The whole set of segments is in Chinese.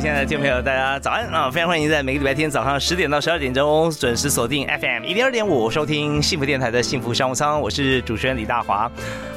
亲爱的听众朋友，大家早安啊！非常欢迎在每个礼拜天早上十点到十二点钟准时锁定 FM 一零二点五，收听幸福电台的幸福商务舱。我是主持人李大华。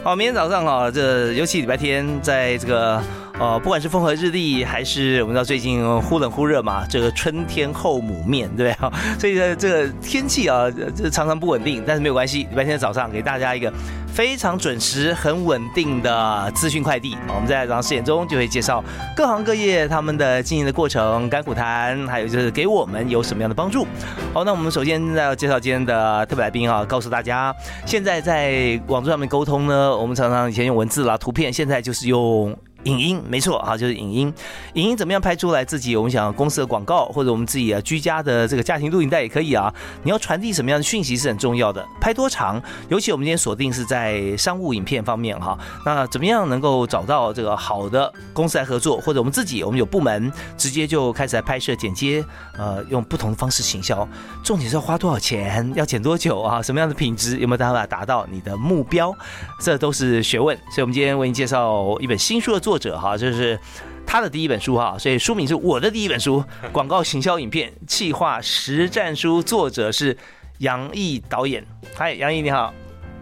好，明天早上哈，这尤其礼拜天，在这个。呃，不管是风和日丽，还是我们知道最近忽冷忽热嘛，这个春天后母面，对不对？所以呢，这个天气啊，这常常不稳定，但是没有关系。礼拜天早上给大家一个非常准时、很稳定的资讯快递。我们在早上十点钟就会介绍各行各业他们的经营的过程、甘苦谈，还有就是给我们有什么样的帮助。好，那我们首先要介绍今天的特别来宾啊，告诉大家，现在在网络上面沟通呢，我们常常以前用文字啦、图片，现在就是用。影音没错啊，就是影音。影音怎么样拍出来自己？我们想公司的广告，或者我们自己啊居家的这个家庭录影带也可以啊。你要传递什么样的讯息是很重要的。拍多长？尤其我们今天锁定是在商务影片方面哈。那怎么样能够找到这个好的公司来合作，或者我们自己我们有部门直接就开始来拍摄剪接，呃，用不同的方式行销。重点是要花多少钱？要剪多久啊？什么样的品质？有没有办法达到你的目标？这都是学问。所以我们今天为你介绍一本新书的作。作者哈，就是他的第一本书哈，所以书名是我的第一本书《广告行销影片企划实战书》，作者是杨毅导演。嗨，杨毅你好，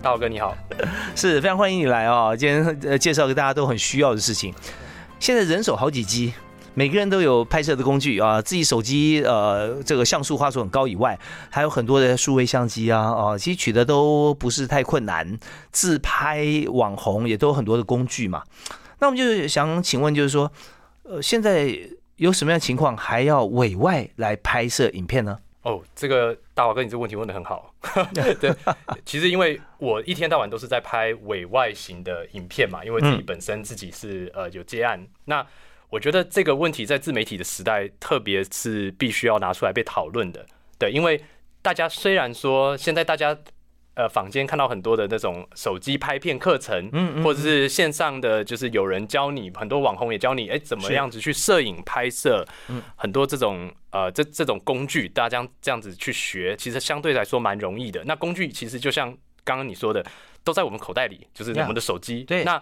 大哥你好，是非常欢迎你来哦。今天呃介绍个大家都很需要的事情，现在人手好几机，每个人都有拍摄的工具啊，自己手机呃这个像素画素很高以外，还有很多的数位相机啊啊，其实取得都不是太困难，自拍网红也都有很多的工具嘛。那我们就是想请问，就是说，呃，现在有什么样的情况还要委外来拍摄影片呢？哦，这个大华哥，你这个问题问的很好。对，其实因为我一天到晚都是在拍委外型的影片嘛，因为自己本身自己是呃有接案。那我觉得这个问题在自媒体的时代，特别是必须要拿出来被讨论的。对，因为大家虽然说现在大家。呃，坊间看到很多的那种手机拍片课程，嗯，或者是线上的，就是有人教你，很多网红也教你，哎，怎么样子去摄影拍摄，嗯，很多这种呃，这这种工具，大家这样子去学，其实相对来说蛮容易的。那工具其实就像刚刚你说的，都在我们口袋里，就是我们的手机。对，那。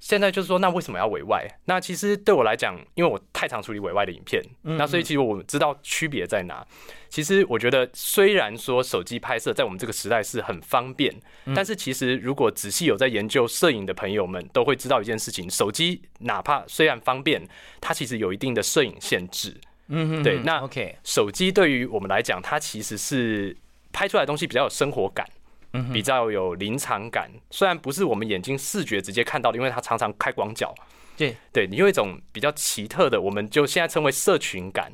现在就是说，那为什么要委外？那其实对我来讲，因为我太常处理委外的影片，那所以其实我知道区别在哪。其实我觉得，虽然说手机拍摄在我们这个时代是很方便，但是其实如果仔细有在研究摄影的朋友们，都会知道一件事情：手机哪怕虽然方便，它其实有一定的摄影限制。嗯，对。那 OK，手机对于我们来讲，它其实是拍出来的东西比较有生活感。比较有临场感，虽然不是我们眼睛视觉直接看到的，因为它常常开广角，对。对，你有一种比较奇特的，我们就现在称为社群感。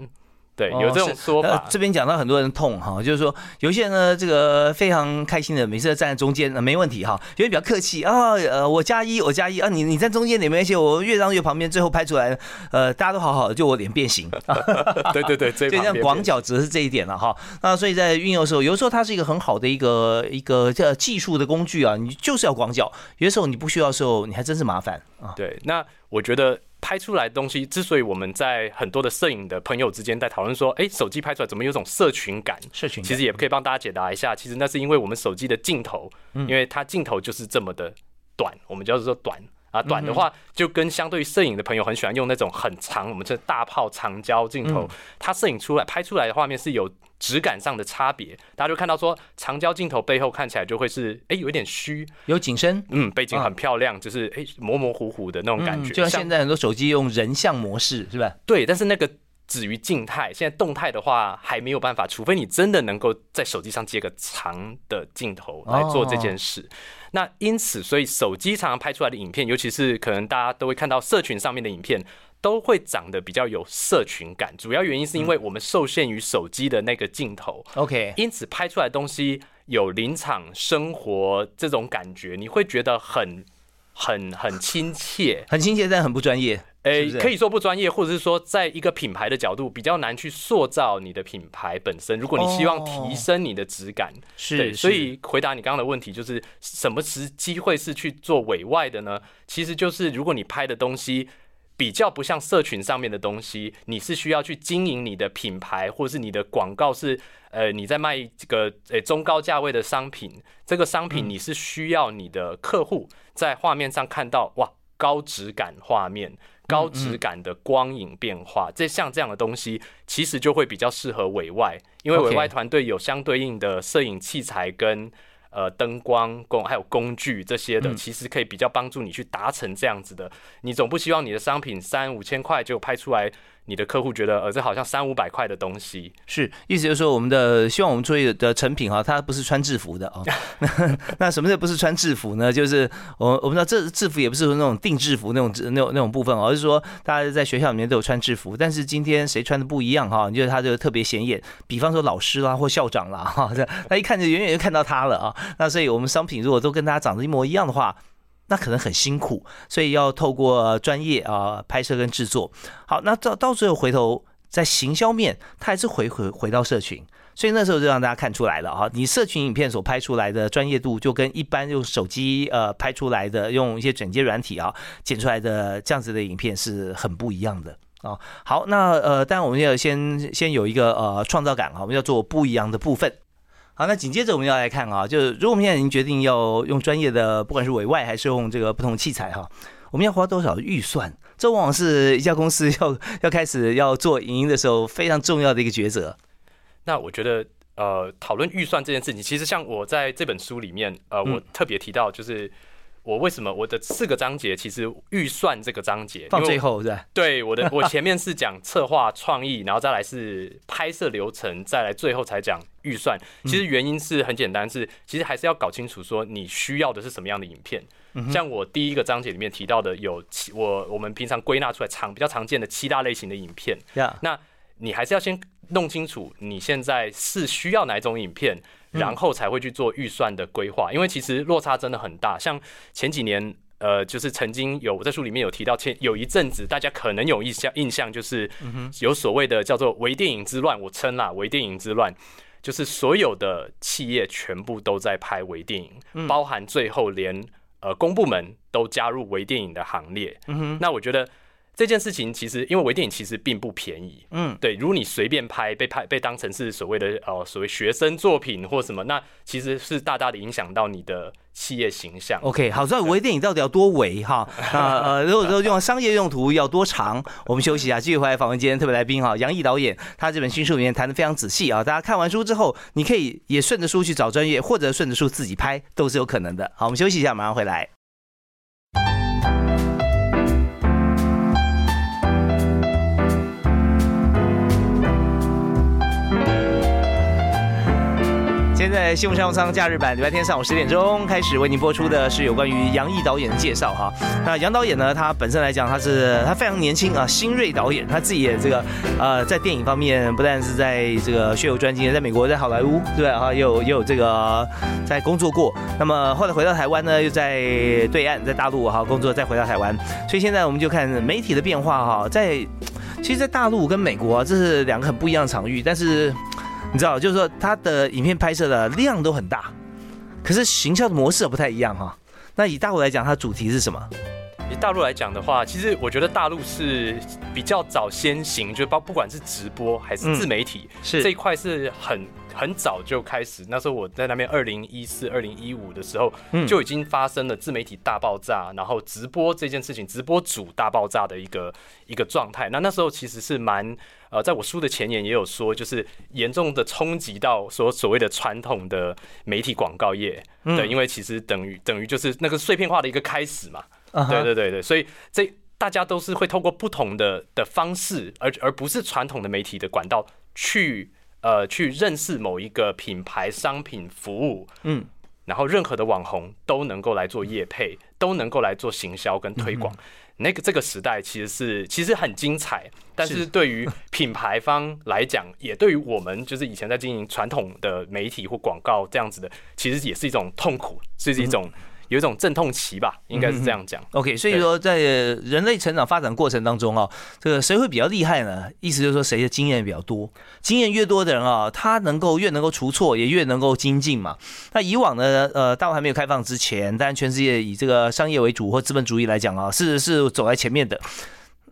对，有这种说法。这边讲到很多人痛哈，就是说有些人呢，这个非常开心的，每次站在中间，那没问题哈。有人比较客气啊，呃，我加一，我加一啊，你你在中间你没关系，我越让越旁边，最后拍出来，呃，大家都好好的，就我脸变形。对对对，这样广角只是这一点了哈。那所以在运用的时候，有的时候它是一个很好的一个一个叫技术的工具啊，你就是要广角。有的时候你不需要的时候，你还真是麻烦啊。对，那我觉得。拍出来的东西，之所以我们在很多的摄影的朋友之间在讨论说，哎，手机拍出来怎么有种社群感？社群其实也可以帮大家解答一下，其实那是因为我们手机的镜头，因为它镜头就是这么的短，我们叫做短啊。短的话，就跟相对于摄影的朋友很喜欢用那种很长，我们这大炮长焦镜头，它摄影出来拍出来的画面是有质感上的差别，大家就看到说长焦镜头背后看起来就会是哎有一点虚，有景深，嗯，背景很漂亮，就是哎模模糊糊的那种感觉，就像现在很多手机用人像模式是吧？对，但是那个。止于静态，现在动态的话还没有办法，除非你真的能够在手机上接个长的镜头来做这件事。那因此，所以手机常常拍出来的影片，尤其是可能大家都会看到社群上面的影片，都会长得比较有社群感。主要原因是因为我们受限于手机的那个镜头，OK，因此拍出来的东西有临场生活这种感觉，你会觉得很很很亲切，很亲切，但很不专业。诶，可以说不专业，或者是说，在一个品牌的角度比较难去塑造你的品牌本身。如果你希望提升你的质感，是，所以回答你刚刚的问题，就是什么时机会是去做委外的呢？其实就是如果你拍的东西比较不像社群上面的东西，你是需要去经营你的品牌，或者是你的广告是呃你在卖这个呃中高价位的商品，这个商品你是需要你的客户在画面上看到哇高质感画面。高质感的光影变化，这像这样的东西，其实就会比较适合委外，因为委外团队有相对应的摄影器材跟呃灯光工还有工具这些的，其实可以比较帮助你去达成这样子的。你总不希望你的商品三五千块就拍出来。你的客户觉得，呃，这好像三五百块的东西，是意思就是说，我们的希望我们做的成品哈，它不是穿制服的啊。那什么叫不是穿制服呢？就是我我们知道这制服也不是说那种定制服那种那种那种部分，而是说大家在学校里面都有穿制服，但是今天谁穿的不一样哈？你觉得他就特别显眼，比方说老师啦或校长啦哈，他一看就远远就看到他了啊。那所以我们商品如果都跟大家长得一模一样的话。那可能很辛苦，所以要透过专业啊拍摄跟制作。好，那到到最后回头在行销面，它还是回回回到社群，所以那时候就让大家看出来了哈，你社群影片所拍出来的专业度，就跟一般用手机呃拍出来的，用一些剪接软体啊剪出来的这样子的影片是很不一样的啊。好，那呃，当然我们要先先有一个呃创造感啊，我们要做不一样的部分。好，那紧接着我们要来看啊，就是如果我们现在已经决定要用专业的，不管是委外还是用这个不同的器材哈，我们要花多少预算？这往往是一家公司要要开始要做影音的时候非常重要的一个抉择。那我觉得，呃，讨论预算这件事情，其实像我在这本书里面，呃，我特别提到就是。我为什么我的四个章节其实预算这个章节放最后是吧？对，我的我前面是讲策划创意，然后再来是拍摄流程，再来最后才讲预算。其实原因是很简单，是其实还是要搞清楚说你需要的是什么样的影片。像我第一个章节里面提到的有七，我我们平常归纳出来常比较常见的七大类型的影片。那你还是要先弄清楚你现在是需要哪种影片。然后才会去做预算的规划，因为其实落差真的很大。像前几年，呃，就是曾经有我在书里面有提到，前有一阵子大家可能有印象，印象就是有所谓的叫做“微电影之乱”，我称啦“微电影之乱”，就是所有的企业全部都在拍微电影，包含最后连呃公部门都加入微电影的行列。那我觉得。这件事情其实，因为微电影其实并不便宜，嗯，对。如果你随便拍，被拍被当成是所谓的呃所谓学生作品或什么，那其实是大大的影响到你的企业形象。OK，好，所以微电影到底要多微哈？啊呃，如果说用商业用途要多长？我们休息一下，继续回来访问今天特别来宾哈，杨毅导演，他这本新书里面谈的非常仔细啊。大家看完书之后，你可以也顺着书去找专业，或者顺着书自己拍，都是有可能的。好，我们休息一下，马上回来。现在新闻上舱假日版礼拜天上午十点钟开始为您播出的是有关于杨毅导演的介绍哈。那杨导演呢，他本身来讲，他是他非常年轻啊，新锐导演，他自己也这个呃，在电影方面不但是在这个学有专精，在美国在好莱坞对哈，也有也有这个在工作过。那么后来回到台湾呢，又在对岸在大陆哈工作，再回到台湾。所以现在我们就看媒体的变化哈，在其实，在大陆跟美国，这是两个很不一样的场域，但是。你知道，就是说他的影片拍摄的量都很大，可是行销的模式不太一样哈。那以大陆来讲，它主题是什么？以大陆来讲的话，其实我觉得大陆是比较早先行，就包不管是直播还是自媒体，是这一块是很很早就开始，那时候我在那边二零一四、二零一五的时候，嗯。就已经发生了自媒体大爆炸，然后直播这件事情，直播主大爆炸的一个一个状态。那那时候其实是蛮呃，在我书的前言也有说，就是严重的冲击到所所谓的传统的媒体广告业，嗯。对，因为其实等于等于就是那个碎片化的一个开始嘛，对对对对，所以这大家都是会透过不同的的方式，而而不是传统的媒体的管道去呃去认识某一个品牌、商品、服务，嗯，然后任何的网红都能够来做业配，都能够来做行销跟推广。那个这个时代其实是其实很精彩，但是是。对于品牌方来讲，也对于我们就是以前在经营传统的媒体或广告这样子的，其实也是一种痛苦，是一种、有一种阵痛期吧，应该是这样讲。OK，所以说在人类成长发展过程当中啊，这个谁会比较厉害呢？意思就是说谁的经验比较多，经验越多的人啊，他能够越能够除错，也越能够精进嘛。那以往呢，呃，大陆还没有开放之前，当然全世界以这个商业为主或资本主义来讲啊，是是走在前面的。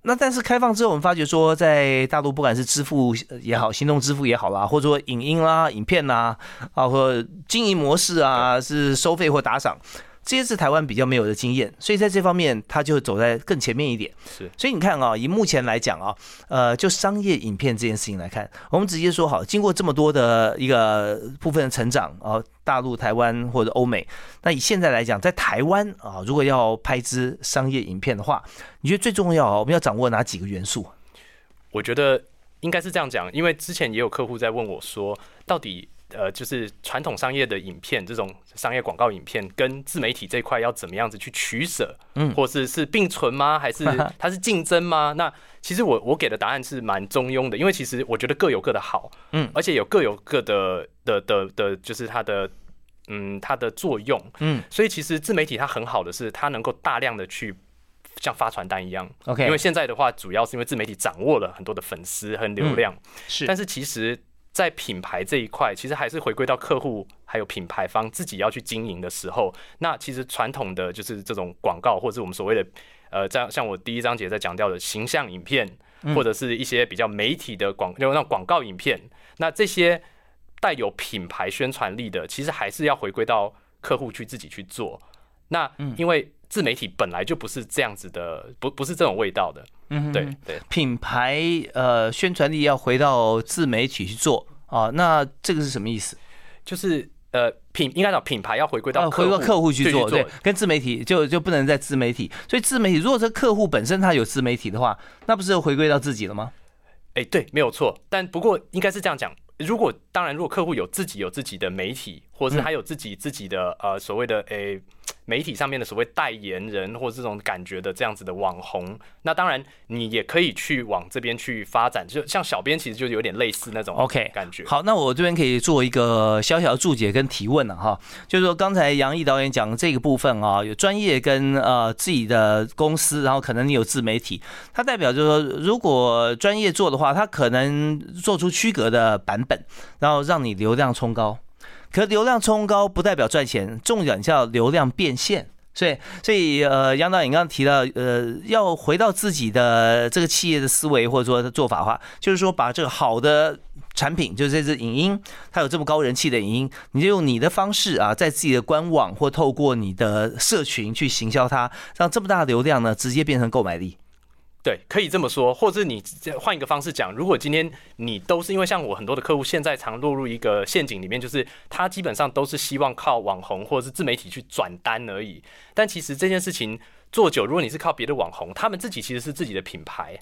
那但是开放之后，我们发觉说，在大陆不管是支付也好，行动支付也好啦，或者说影音啦、影片啦，啊，或经营模式啊，是收费或打赏，这些是台湾比较没有的经验，所以在这方面它就走在更前面一点。是，所以你看啊，以目前来讲啊，呃，就商业影片这件事情来看，我们直接说好，经过这么多的一个部分的成长啊，大陆、台湾或者欧美，那以现在来讲，在台湾啊，如果要拍支商业影片的话，你觉得最重要啊，我们要掌握哪几个元素？我觉得应该是这样讲，因为之前也有客户在问我说，到底呃，就是传统商业的影片这种商业广告影片跟自媒体这一块要怎么样子去取舍，嗯。或是是并存吗？还是 它是竞争吗？那其实我我给的答案是蛮中庸的，因为其实我觉得各有各的好，嗯。而且有各有各的的的的，就是它的嗯它的作用，嗯。所以其实自媒体它很好的是它能够大量的去像发传单一样。，OK，因为现在的话，主要是因为自媒体掌握了很多的粉丝和流量，是。但是其实，在品牌这一块，其实还是回归到客户还有品牌方自己要去经营的时候，那其实传统的就是这种广告，或者是我们所谓的呃，这样像我第一章节在讲到的形象影片，或者是一些比较媒体的广，就那种广告影片，那这些带有品牌宣传力的，其实还是要回归到客户去自己去做。那因为自媒体本来就不是这样子的，不不是这种味道的，嗯对对。品牌呃宣传力要回到自媒体去做啊，那这个是什么意思？就是呃品应该讲品牌要回归到呃，客户回到客户去做，对对，跟自媒体就就不能在自媒体，所以自媒体如果这客户本身他有自媒体的话，那不是回归到自己了吗？哎、对，没有错。但不过应该是这样讲，如果当然，如果客户有自己有自己的媒体，或者是他有自己自己的呃所谓的诶、媒体上面的所谓代言人或者这种感觉的这样子的网红，那当然你也可以去往这边去发展，就像小编其实就有点类似那种 OK，感觉。好，那我这边可以做一个小小的注解跟提问了哈，就是说刚才杨毅导演讲这个部分啊，有专业跟呃自己的公司，然后可能你有自媒体，它代表就是说，如果专业做的话，它可能做出区隔的版本，然后让你流量冲高。可流量冲高不代表赚钱，重点叫流量变现。所以，所以呃，杨导演刚刚提到，呃，要回到自己的这个企业的思维或者说做法的话，就是说把这个好的产品，就是这支影音，它有这么高人气的影音，你就用你的方式啊，在自己的官网或透过你的社群去行销它，让这么大的流量呢，直接变成购买力。对，可以这么说，或者是你换一个方式讲，如果今天你都是因为像我很多的客户现在常落入一个陷阱里面，就是他基本上都是希望靠网红或者是自媒体去转单而已。但其实这件事情做久，如果你是靠别的网红，他们自己其实是自己的品牌，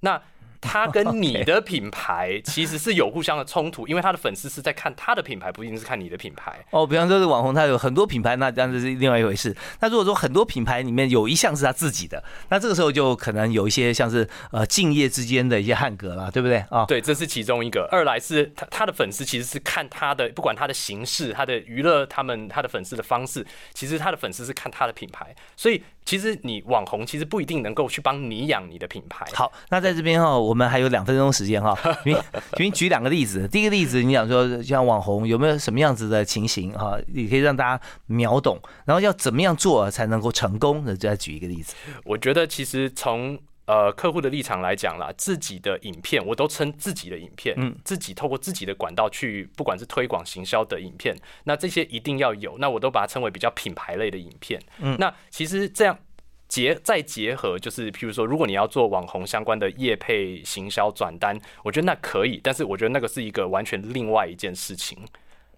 那他跟你的 品牌其实是有互相的冲突，因为他的粉丝是在看他的品牌，不一定是看你的品牌。哦，比方说是网红，他有很多品牌，那当然是另外一回事。那如果说很多品牌里面有一项是他自己的，那这个时候就可能有一些像是呃敬业之间的一些汉格了，对不对啊？对，这是其中一个。二来是他他的粉丝其实是看他的，不管他的形式、他的娱乐，他们他的粉丝的方式，其实他的粉丝是看他的品牌。所以其实你网红其实不一定能够去帮你养你的品牌。好，那在这边哈，我们还有两分钟时间哈，你你举两个例子。第一个例子，你想说像网红有没有什么样子的情形哈，你可以让大家秒懂，然后要怎么样做才能够成功的，再举一个例子。我觉得其实从呃客户的立场来讲啦，自己的影片我都称自己的影片，嗯自己透过自己的管道去，不管是推广行销的影片，那这些一定要有，那我都把它称为比较品牌类的影片。嗯那其实这样。结再结合，就是譬如说，如果你要做网红相关的业配、行销、转单，我觉得那可以，但是我觉得那个是一个完全另外一件事情。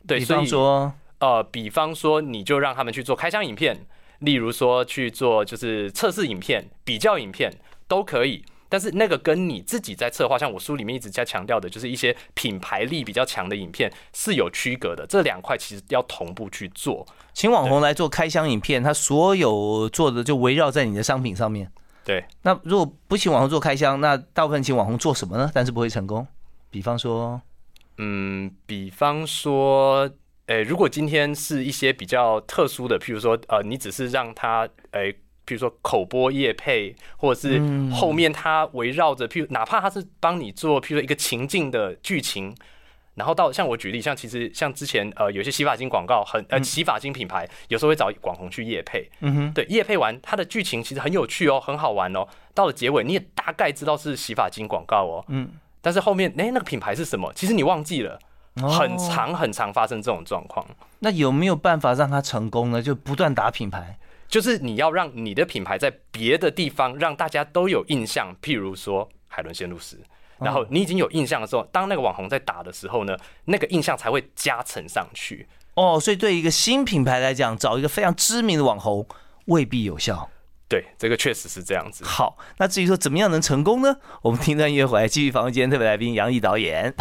对，比方所以说，呃，比方说，你就让他们去做开箱影片，例如说去做就是测试影片、比较影片都可以。但是那个跟你自己在策划，像我书里面一直在强调的，就是一些品牌力比较强的影片是有区隔的。这两块其实要同步去做。请网红来做开箱影片，他所有做的就围绕在你的商品上面。对，那如果不请网红做开箱，那大部分请网红做什么呢？但是不会成功。比方说，嗯，比方说，诶、如果今天是一些比较特殊的，譬如说，呃，你只是让他，诶、譬如说口播业配，或者是后面他围绕着，譬如哪怕他是帮你做，譬如说一个情境的剧情，然后到像我举例，像其实像之前呃有些洗发精广告很呃洗发精品牌有时候会找网红去夜配，嗯哼，对，夜配完它的剧情其实很有趣哦，很好玩哦，到了结尾你也大概知道是洗发精广告哦，嗯，但是后面哎、那个品牌是什么，其实你忘记了。很哦。常很常发生这种状况，那有没有办法让他成功呢？就不断打品牌。就是你要让你的品牌在别的地方让大家都有印象，譬如说海伦仙露丝，然后你已经有印象的时候，当那个网红在打的时候呢，那个印象才会加成上去。哦，所以对一个新品牌来讲，找一个非常知名的网红未必有效。对，这个确实是这样子。好，那至于说怎么样能成功呢？我们听段音乐回来，继续访问今天特别来宾杨毅导演。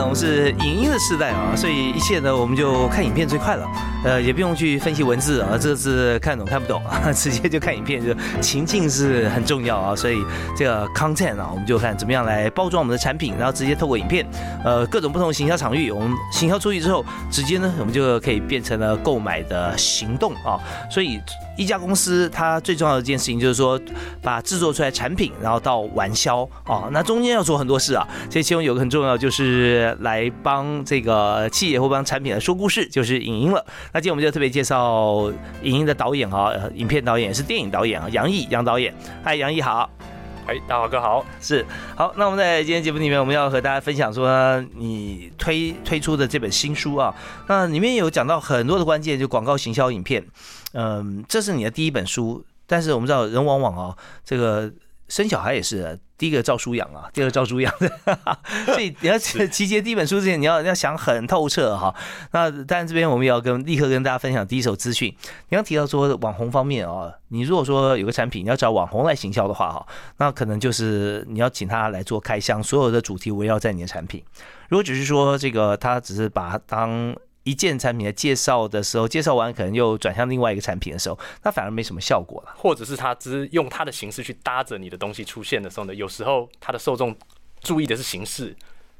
我们是影音的时代啊，所以一切呢，我们就看影片最快了，呃，也不用去分析文字啊，这是看懂看不懂啊，直接就看影片，就情境是很重要啊，所以这个 content 啊，我们就看怎么样来包装我们的产品，然后直接透过影片，呃，各种不同行销场域，我们行销出去之后，直接呢，我们就可以变成了购买的行动啊，所以一家公司它最重要的一件事情就是说，把制作出来产品，然后到完销哦，那中间要做很多事啊，这其中有个很重要就是来帮这个企业或帮产品来说故事，就是影音了。那今天我们就特别介绍影音的导演啊，呃影片导演也是电影导演啊，杨毅杨导演。嗨，杨毅好。哎，大华哥好。是好，那我们在今天节目里面，我们要和大家分享说你推推出的这本新书啊，那里面有讲到很多的关键，就广告行销影片，嗯，这是你的第一本书，但是我们知道人往往啊，这个生小孩也是。第一个照书养啊，第二个照书养，所以你要集结第一本书之前，你要要想很透彻哈。那当然这边我们也要跟立刻跟大家分享第一手资讯。你刚提到说网红方面啊，你如果说有个产品你要找网红来行销的话哈，那可能就是你要请他来做开箱，所有的主题围绕在你的产品。如果只是说这个他只是把它当一件产品的介绍的时候，介绍完可能又转向另外一个产品的时候，那反而没什么效果了。或者是他只是用他的形式去搭着你的东西出现的时候呢，有时候他的受众注意的是形式，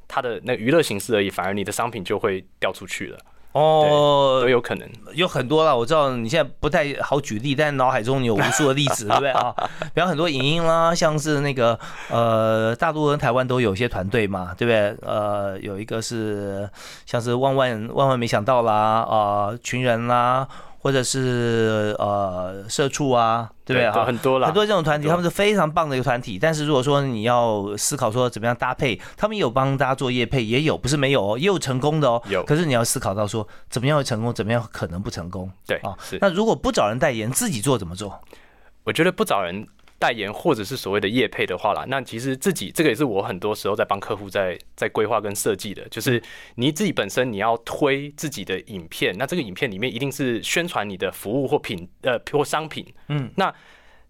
他的那娱乐形式而已，反而你的商品就会掉出去了，哦都，有可能。有很多了，我知道你现在不太好举例，但是脑海中你有无数的例子，对不对啊？比方很多影音啦，像是那个呃，大陆跟台湾都有一些团队嘛，对不对？呃，有一个是像是万万万万没想到啦，啊，群人啦，或者是呃社畜啊，对不对？很多啦，很多这种团体，他们是非常棒的一个团体。但是如果说你要思考说怎么样搭配，他们也有帮大家做业配，也有不是没有哦，也有成功的哦。有可是你要思考到说怎么样会成功，怎么样可能不成功。对啊是。那如果不找人代言，自己做怎么做？我觉得不找人代言或者是所谓的业配的话啦，那其实自己这个也是我很多时候在帮客户在在规划跟设计的，就是你自己本身你要推自己的影片，那这个影片里面一定是宣传你的服务或品呃或商品，嗯，那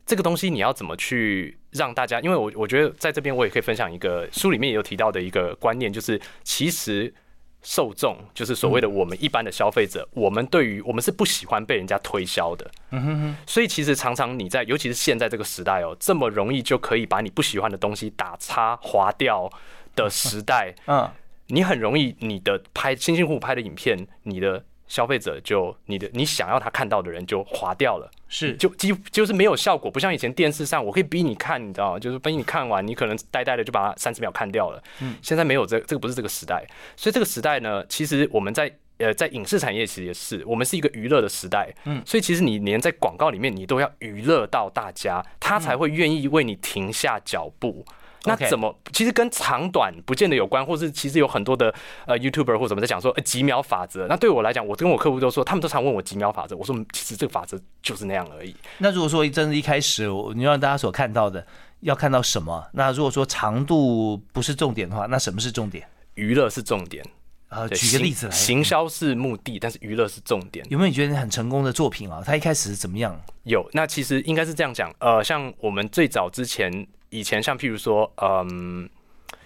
这个东西你要怎么去让大家？因为我我觉得在这边我也可以分享一个书里面也有提到的一个观念，就是其实。受众就是所谓的我们一般的消费者，我们对于我们是不喜欢被人家推销的，嗯哼哼。所以其实常常你在，尤其是现在这个时代哦，这么容易就可以把你不喜欢的东西打叉划掉的时代，嗯，你很容易你的拍辛辛苦苦拍的影片，你的消费者就你的你想要他看到的人就划掉了，是就几乎就是没有效果，不像以前电视上我可以逼你看，你知道吗？就是逼你看完，你可能呆呆的就把它三十秒看掉了。嗯，现在没有这这个不是这个时代，所以这个时代呢，其实我们在呃在影视产业其实也是，我们是一个娱乐的时代。嗯，所以其实你连在广告里面你都要娱乐到大家，他才会愿意为你停下脚步。那怎么？其实跟长短不见得有关，或是其实有很多的呃 YouTuber 或什么在讲说、呃、几秒法则。那对我来讲，我跟我客户都说，他们都常问我几秒法则。我说，嗯其实这个法则就是那样而已。那如果说真的一开始你让大家所看到的要看到什么？那如果说长度不是重点的话，那什么是重点？娱乐是重点，啊，对举个例子来，行行销是目的，但是娱乐是重点。有没有你觉得很成功的作品啊？它一开始是怎么样？有，那其实应该是这样讲，呃，像我们最早之前，以前像譬如说，嗯。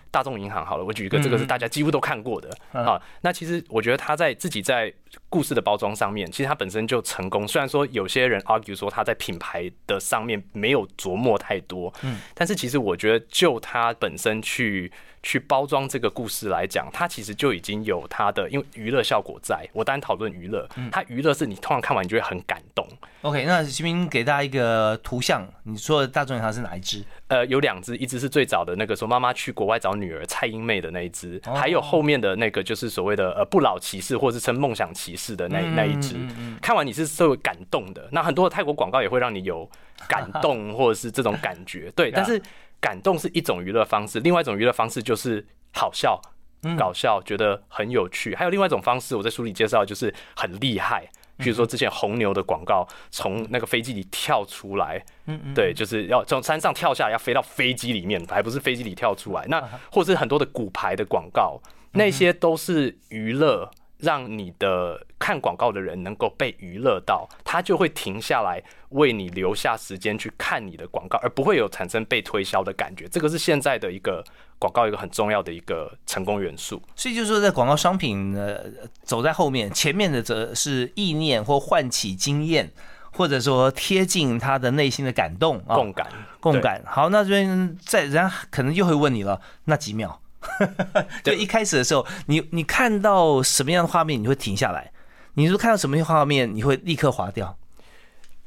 大众银行好了，我举一个，这个是大家几乎都看过的嗯啊。那其实我觉得他在自己在故事的包装上面，其实它本身就成功。虽然说有些人 argue 说他在品牌的上面没有琢磨太多，嗯，但是其实我觉得就它本身去去包装这个故事来讲，它其实就已经有它的因为娱乐效果在。我当然讨论娱乐，它娱乐是你通常看完你就会很感动。OK，那徐明给大家一个图像，你说的大众银行是哪一支？呃，有两只，一只是最早的那个说妈妈去国外找女儿蔡英妹的那一只，哦还有后面的那个就是所谓的呃不老骑士，或是称梦想骑士的那嗯那一只。看完你是是会感动的。那很多的泰国广告也会让你有感动 或者是这种感觉，对。但是感动是一种娱乐方式，另外一种娱乐方式就是好笑。嗯搞笑，觉得很有趣。还有另外一种方式，我在书里介绍，就是很厉害。比如说之前红牛的广告，从那个飞机里跳出来，嗯嗯，对，就是要从山上跳下来，要飞到飞机里面，还不是飞机里跳出来。那或者是很多的骨牌的广告，那些都是娱乐，让你的看广告的人能够被娱乐到，他就会停下来为你留下时间去看你的广告，而不会有产生被推销的感觉。这个是现在的一个广告一个很重要的一个成功元素。所以就是说，在广告商品呢走在后面，前面的则是意念或唤起经验，或者说贴近他的内心的感动啊，共感，共感。好，那这边在人家可能又会问你了，那几秒？就一开始的时候，你你看到什么样的画面，你会停下来？你如果看到什么样画面，你会立刻划掉？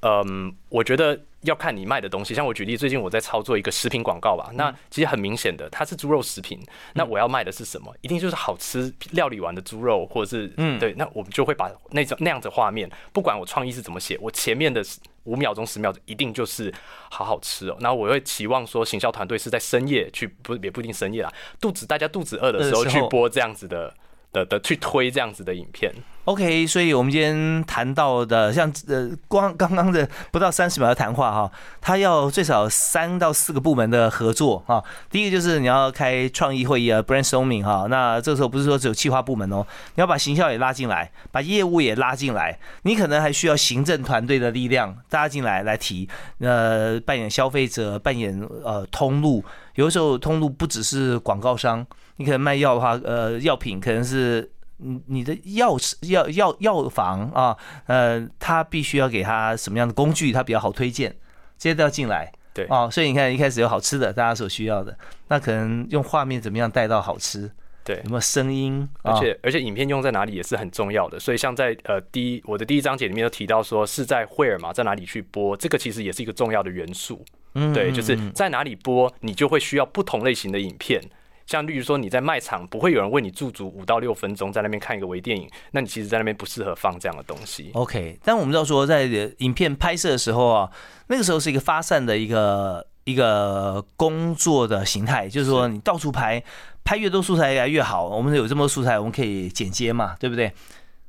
嗯，我觉得要看你卖的东西。像我举例，最近我在操作一个食品广告吧，那其实很明显的，它是猪肉食品。那我要卖的是什么？一定就是好吃料理完的猪肉，或者是嗯对。那我们就会把那种那样子画面，不管我创意是怎么写，我前面的五秒钟、十秒钟一定就是好好吃哦。然后我会期望说，行销团队是在深夜去，不也不一定深夜啦，肚子大家肚子饿的时候饿的时候去播这样子的的的去推这样子的影片。OK，所以我们今天谈到的，像呃，光刚刚的不到三十秒的谈话哈，它要最少三到四个部门的合作哈。第一个就是你要开创意会议啊，brainstorming 哈，那这时候不是说只有企划部门哦，你要把行销也拉进来，把业务也拉进来，你可能还需要行政团队的力量拉进来来提，呃，扮演消费者，扮演呃通路，有的时候通路不只是广告商，你可能卖药的话，呃，药品可能是。你你的药药药药房啊，呃，他必须要给他什么样的工具，他比较好推荐，这些都要进来。对哦，所以你看一开始有好吃的，大家所需要的，那可能用画面怎么样带到好吃，对有，没有声音？而啊且而且影片用在哪里也是很重要的，所以像在呃第一我的第一章节里面都提到说是在惠尔玛在哪里去播，这个其实也是一个重要的元素。嗯对，就是嗯在哪里播，你就会需要不同类型的影片。像例如说你在卖场，不会有人为你驻足五到六分钟在那边看一个微电影，那你其实在那边不适合放这样的东西。OK，但我们知道说，在呃影片拍摄的时候啊，那个时候是一个发散的一个一个工作的形态，就是说你到处拍，拍越多素材越来越好。我们有这么多素材，我们可以剪接嘛，对不对？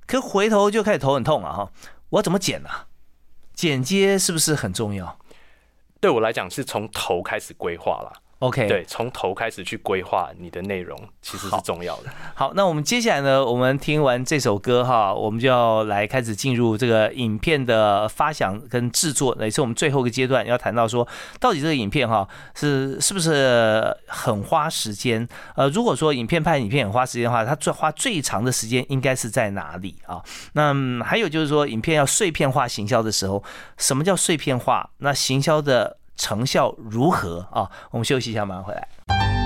可回头就开始头很痛了哈，我要怎么剪啊？剪接是不是很重要对我来讲，是从头开始规划啦。？OK，对，从头开始去规划你的内容，其实是重要的。好，那我们接下来呢，我们听完这首歌哈，我们就要来开始进入这个影片的发想跟制作，也是我们最后一个阶段要谈到说，到底这个影片哈是是不是很花时间？呃，如果说影片拍影片很花时间的话，它最花最长的时间应该是在哪里啊？那、嗯还有就是说，影片要碎片化行销的时候，什么叫碎片化？那行销的成效如何啊？我们休息一下，马上回来。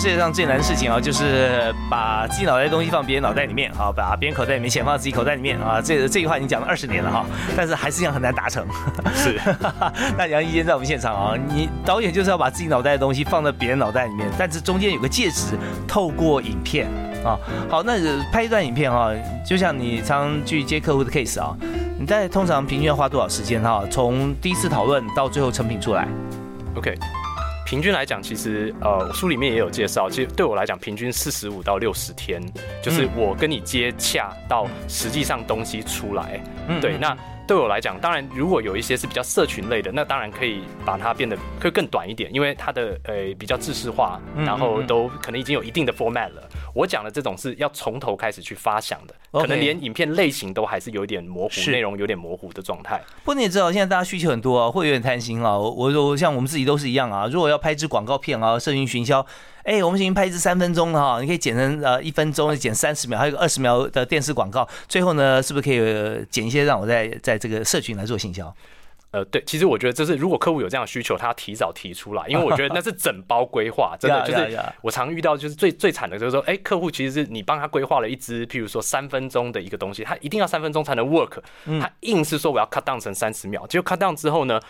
世界上最难的事情啊，就是把自己脑袋的东西放别人脑袋里面啊，把别人口袋里面钱放自己口袋里面啊。这这句话已经讲了二十年了哈，但是还是一样很难达成。是，那杨一坚在我们现场啊，你导演就是要把自己脑袋的东西放在别人脑袋里面，但是中间有个介质，透过影片啊。好，那拍一段影片哈，就像你常去接客户的 case 啊，你在通常平均要花多少时间哈？从第一次讨论到最后成品出来。OK，平均来讲，其实呃，我书里面也有介绍，其实对我来讲，平均四十五到六十天，就是我跟你接洽到实际上东西出来。嗯对，那对我来讲，当然如果有一些是比较社群类的，那当然可以把它变得可以更短一点，因为它的呃比较制式化，嗯然后都可能已经有一定的 format 了。我讲的这种是要从头开始去发想的可能连影片类型都还是有一点模糊，内容有点模糊的状态。不过你也知道，现在大家需求很多啊，会有点贪心啊。我我我像我们自己都是一样啊。如果要拍支广告片啊，社群行销，哎，我们已经拍一支三分钟了哈，你可以剪成呃一分钟，剪三十秒，还有个二十秒的电视广告。最后呢，是不是可以呃剪一些让我在在这个社群来做行销？呃，对，其实我觉得这是如果客户有这样的需求，他要提早提出来，因为我觉得那是整包规划，真的 就是我常遇到就是最最惨的就是说，哎，客户其实是你帮他规划了一支，譬如说三分钟的一个东西，他一定要三分钟才能 work，他硬是说我要 cut down 成三十秒，结果 cut down 之后呢，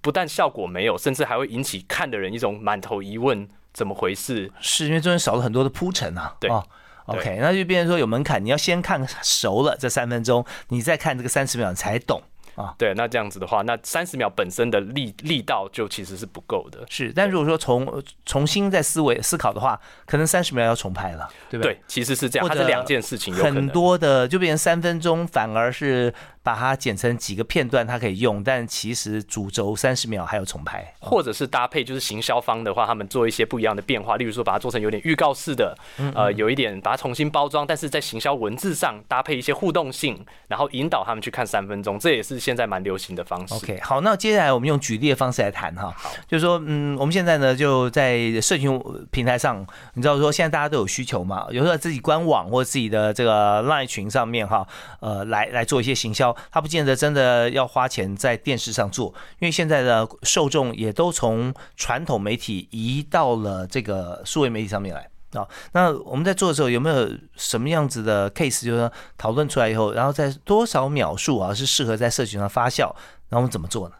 不但效果没有，甚至还会引起看的人一种满头疑问，怎么回事？是因为中间少了很多的铺陈啊。对哦 OK，那就变成说有门槛，你要先看熟了这三分钟，你再看这个三十秒，你才懂啊。对，那这样子的话，那三十秒本身的力力道就其实是不够的。是，但如果说重重新再思维思考的话，可能三十秒要重拍了，对不对？对，其实是这样，它是两件事情，有很。多的就变成三分钟，反而是把它剪成几个片段，它可以用，但其实主轴三十秒还有重拍。或者是搭配，就是行销方的话，他们做一些不一样的变化，例如说把它做成有点预告式的，嗯呃，有一点把它重新包装，但是在行销文字上搭配一些互动性，然后引导他们去看三分钟，这也是现在蛮流行的方式。OK，好，那接下来我们用举例的方式来谈哈，就是说，嗯，我们现在呢就在社群平台上，你知道说现在大家都有需求嘛，有时候自己官网或自己的这个 Line 群上面哈，呃，来来做一些行销，他不见得真的要花钱在电视上做，因为现在的受众也都从传统媒体移到了这个数位媒体上面来。啊、那我们在做的时候有没有什么样子的 case，就是说讨论出来以后，然后在多少秒数啊是适合在社群上发酵，然后我们怎么做呢？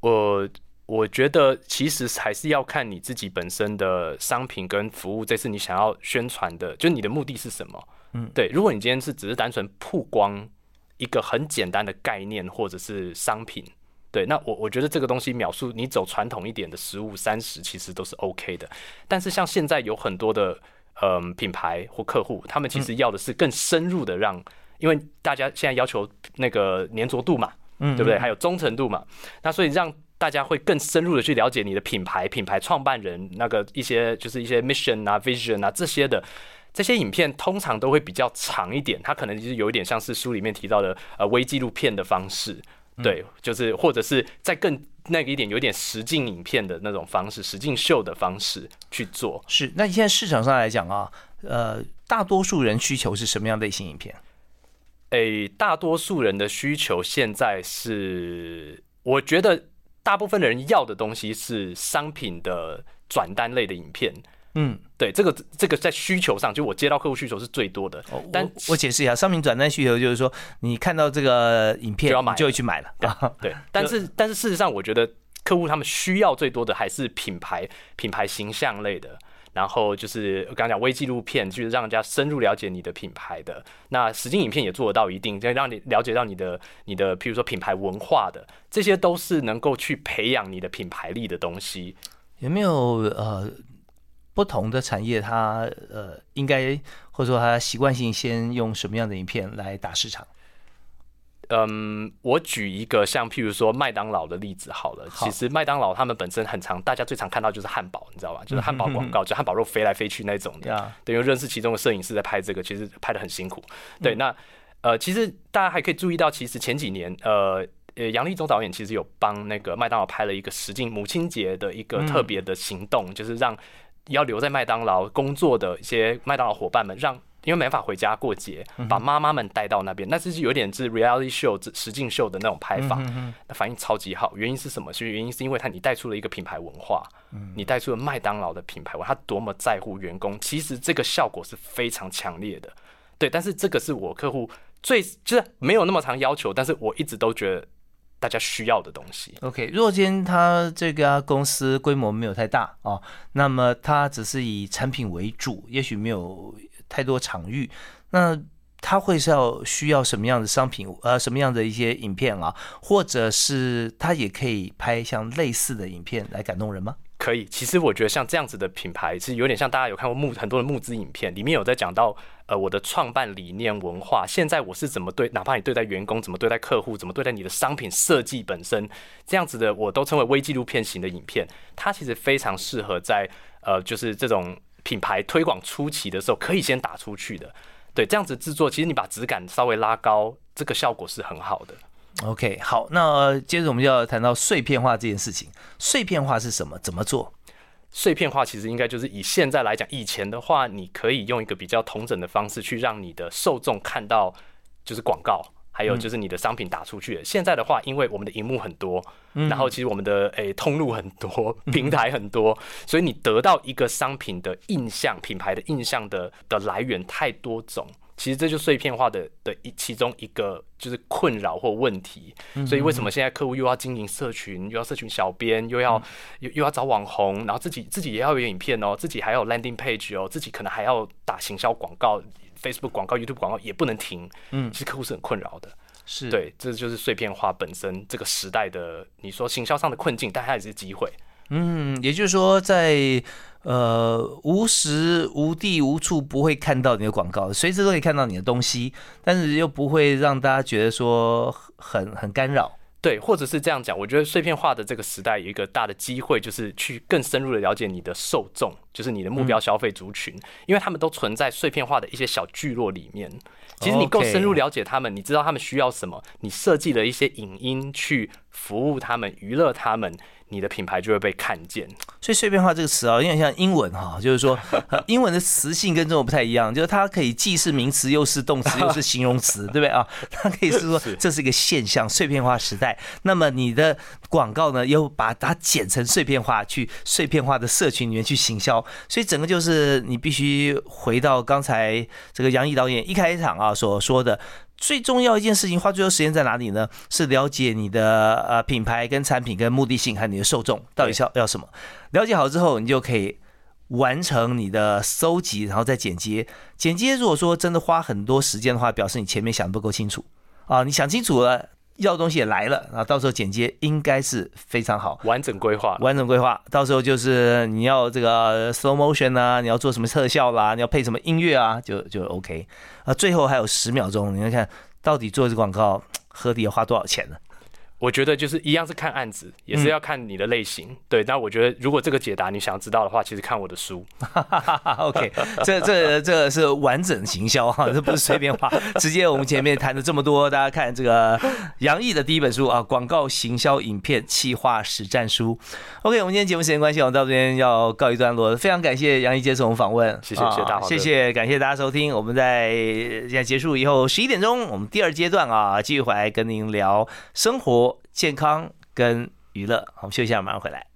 我我觉得其实还是要看你自己本身的商品跟服务，这是你想要宣传的，就是你的目的是什么。嗯，对。如果你今天是只是单纯曝光一个很简单的概念或者是商品，对，那我我觉得这个东西描述你走传统一点的十五三十其实都是 OK 的。但是像现在有很多的嗯品牌或客户，他们其实要的是更深入的让，因为大家现在要求那个粘着度嘛，嗯对不对？还有忠诚度嘛，那所以让大家会更深入的去了解你的品牌、品牌创办人那个一些就是一些 mission 啊、vision 啊这些的。这些影片通常都会比较长一点，它可能就是有一点像是书里面提到的呃微纪录片的方式，对，就是或者是在更那个一点有点实境影片的那种方式，实境秀的方式去做。是，那现在市场上来讲啊，呃，大多数人需求是什么样类型影片？诶，大多数人的需求现在是，我觉得大部分的人要的东西是商品的转单类的影片。嗯，对，这个这个在需求上，就我接到客户需求是最多的。但我我解释一下，商品转单需求就是说，你看到这个影片就要买你就会去买了。啊对，但是但是事实上，我觉得客户他们需要最多的还是品牌品牌形象类的。然后就是我刚刚讲微纪录片，就是让人家深入了解你的品牌的。那实景影片也做得到一定，就让你了解到你的你的，譬如说品牌文化的，这些都是能够去培养你的品牌力的东西。有没有呃不同的产业它，呃应该或者说它习惯性先用什么样的影片来打市场？嗯，我举一个像譬如说麦当劳的例子好了。好其实麦当劳他们本身很常，大家最常看到就是汉堡，你知道吧？就是汉堡广告，就汉堡肉飞来飞去那种的。呀，对，因为认识其中的摄影师在拍这个，其实拍的很辛苦。嗯对，那呃，其实大家还可以注意到，其实前几年呃。呃，杨立忠导演其实有帮那个麦当劳拍了一个实境母亲节的一个嗯特别的行动，就是让要留在麦当劳工作的一些麦当劳伙伴们，让因为没办法回家过节，把妈妈们带到那边，那这是有点是 reality show 实境秀的那种拍法，那反应超级好。原因是什么？其实原因是因为他你带出了一个品牌文化，你带出了麦当劳的品牌文化，他多么在乎员工，其实这个效果是非常强烈的。对，但是这个是我客户最就是没有那么长要求，但是我一直都觉得。大家需要的东西。OK，若间他这家公司规模没有太大啊，那么他只是以产品为主，也许没有太多场域，那他会是要需要什么样的商品？呃，什么样的一些影片啊？或者是他也可以拍像类似的影片来感动人吗？可以，其实我觉得像这样子的品牌是有点像大家有看过募很多的募资影片，里面有在讲到呃我的创办理念文化，现在我是怎么对，哪怕你对待员工，怎么对待客户，怎么对待你的商品设计本身，这样子的我都称为微纪录片型的影片，它其实非常适合在呃就是这种品牌推广初期的时候可以先打出去的，对，这样子制作，其实你把质感稍微拉高，这个效果是很好的。OK，好，那接着我们就要谈到碎片化这件事情。碎片化是什么？怎么做？碎片化其实应该就是以现在来讲，以前的话，你可以用一个比较同整的方式去让你的受众看到，就是广告，还有就是你的商品打出去。现在的话，因为我们的荧幕很多，然后其实我们的诶通路很多，平台很多，所以你得到一个商品的印象、品牌的印象的的来源太多种。其实这就碎片化的的一其中一个就是困扰或问题，所以为什么现在客户又要经营社群，又要社群小编，又要又又要找网红，然后自己自己也要有影片哦，自己还有 landing page 哦，自己可能还要打行销广告，Facebook 广告、YouTube 广告也不能停。嗯，其实客户是很困扰的。是对，这就是碎片化本身这个时代的你说行销上的困境，但它也是机会。嗯，也就是说在。呃，无时无地无处不会看到你的广告，随时都可以看到你的东西，但是又不会让大家觉得说很很干扰。对，或者是这样讲，我觉得碎片化的这个时代有一个大的机会，就是去更深入的了解你的受众，就是你的目标消费族群，因为他们都存在碎片化的一些小聚落里面。其实你够深入了解他们，你知道他们需要什么，你设计了一些影音去服务他们、娱乐他们。你的品牌就会被看见，所以碎片化这个词啊，有点像英文哈，就是说英文的词性跟中文不太一样，就是它可以既是名词，又是动词，又是形容词，对不对啊？它可以是说这是一个现象，碎片化时代。那么你的广告呢，又把它剪成碎片化，去碎片化的社群里面去行销，所以整个就是你必须回到刚才这个杨毅导演一开场啊所说的。最重要一件事情，花最多时间在哪里呢？是了解你的呃品牌跟产品跟目的性，还有你的受众到底是要要什么。了解好之后，你就可以完成你的搜集，然后再剪接。剪接如果说真的花很多时间的话，表示你前面想的不够清楚啊。你想清楚了。要东西也来了，啊到时候剪接应该是非常好，完整规划，完整规划。到时候就是你要这个 slow motion 啊，你要做什么特效啦，你要配什么音乐啊，就就 OK。啊，最后还有十秒钟，你看看到底做这广告，合理要花多少钱呢？我觉得就是一样是看案子，也是要看你的类型。对，那我觉得如果这个解答你想要知道的话，其实看我的书。OK，这这这是完整行销哈，这不是随便画。直接我们前面谈了这么多，大家看这个杨毅的第一本书啊，《广告行销影片企划实战书》。OK，我们今天节目时间关系，我们到这边要告一段落。非常感谢杨毅接受我们访问，谢谢谢谢大谢谢感谢大家收听。我们在现在结束以后十一点钟，我们第二阶段啊，继续回来跟您聊生活。健康跟娱乐，我们休息一下，马上回来。